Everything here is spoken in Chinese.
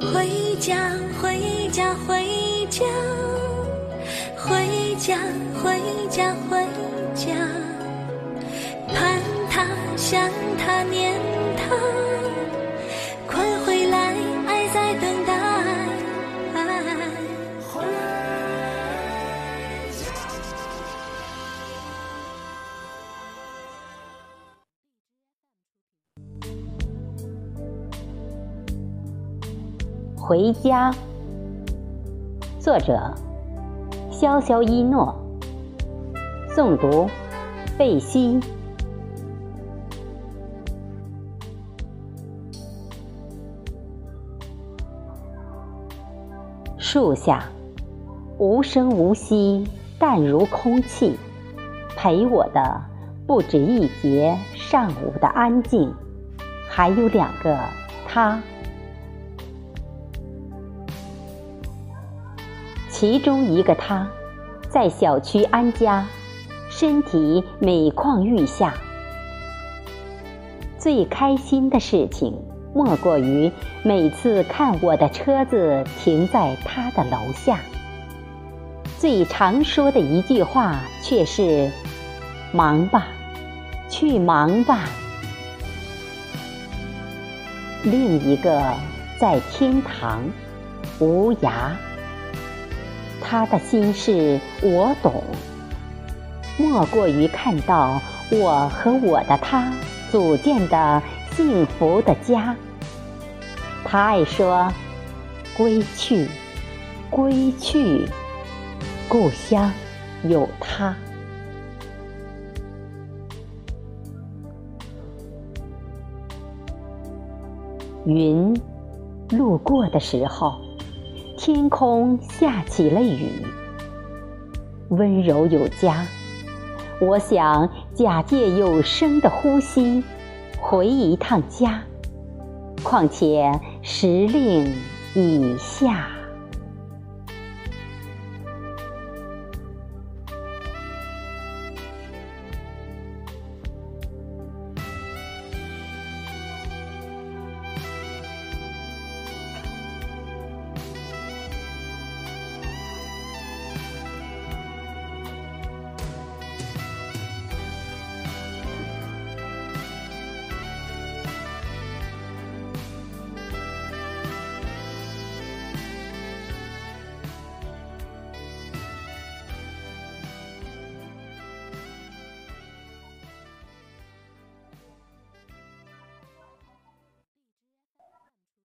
回家，回家，回家，回家，回家，回家，盼他，想他，念。回家，作者：潇潇一诺，诵读：贝西。树下，无声无息，淡如空气，陪我的不止一节上午的安静，还有两个他。其中一个他，在小区安家，身体每况愈下。最开心的事情，莫过于每次看我的车子停在他的楼下。最常说的一句话却是：“忙吧，去忙吧。”另一个在天堂，无涯。他的心事我懂，莫过于看到我和我的他组建的幸福的家。他爱说：“归去，归去，故乡有他。”云路过的时候。天空下起了雨，温柔有加。我想假借有声的呼吸，回一趟家。况且时令已下。